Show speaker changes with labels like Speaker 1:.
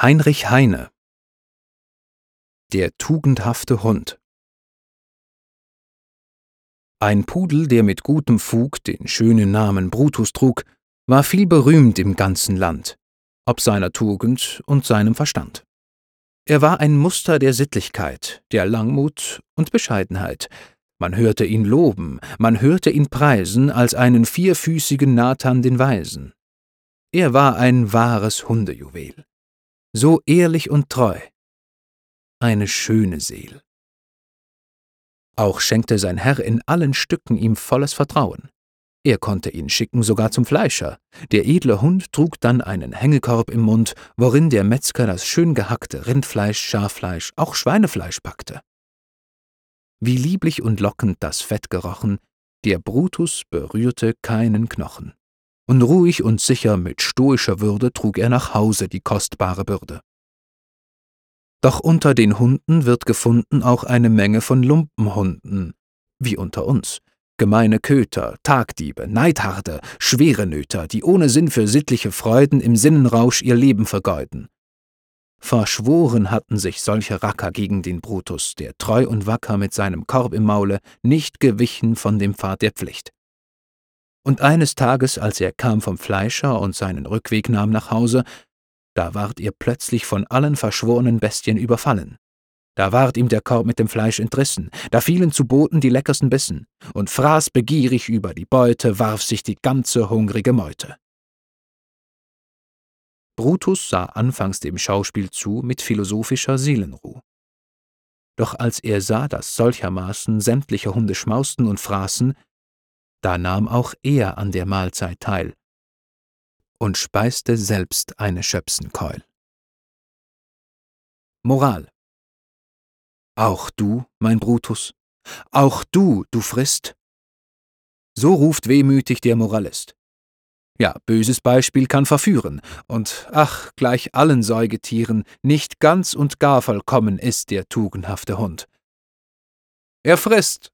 Speaker 1: Heinrich Heine Der tugendhafte Hund Ein Pudel, der mit gutem Fug den schönen Namen Brutus trug, war viel berühmt im ganzen Land, ob seiner Tugend und seinem Verstand. Er war ein Muster der Sittlichkeit, der Langmut und Bescheidenheit. Man hörte ihn loben, man hörte ihn preisen als einen vierfüßigen Nathan den Weisen. Er war ein wahres Hundejuwel so ehrlich und treu. Eine schöne Seel. Auch schenkte sein Herr in allen Stücken ihm volles Vertrauen. Er konnte ihn schicken sogar zum Fleischer. Der edle Hund trug dann einen Hängekorb im Mund, worin der Metzger das schön gehackte Rindfleisch, Schaffleisch, auch Schweinefleisch packte. Wie lieblich und lockend das Fett gerochen, der Brutus berührte keinen Knochen und ruhig und sicher mit stoischer Würde trug er nach Hause die kostbare Bürde. Doch unter den Hunden wird gefunden auch eine Menge von Lumpenhunden, wie unter uns, gemeine Köter, Tagdiebe, Neidharde, schwere Nöter, die ohne Sinn für sittliche Freuden im Sinnenrausch ihr Leben vergeuden. Verschworen hatten sich solche Racker gegen den Brutus, der treu und wacker mit seinem Korb im Maule nicht gewichen von dem Pfad der Pflicht. Und eines Tages, als er kam vom Fleischer und seinen Rückweg nahm nach Hause, da ward er plötzlich von allen verschworenen Bestien überfallen. Da ward ihm der Korb mit dem Fleisch entrissen, da fielen zu Boden die leckersten Bissen, und fraß begierig über die Beute, warf sich die ganze hungrige Meute. Brutus sah anfangs dem Schauspiel zu mit philosophischer Seelenruh. Doch als er sah, dass solchermaßen sämtliche Hunde schmausten und fraßen, da nahm auch er an der Mahlzeit teil und speiste selbst eine Schöpsenkeul. Moral Auch du, mein Brutus, auch du, du frisst? So ruft wehmütig der Moralist. Ja, böses Beispiel kann verführen, und ach, gleich allen Säugetieren, nicht ganz und gar vollkommen ist der tugendhafte Hund. Er frisst,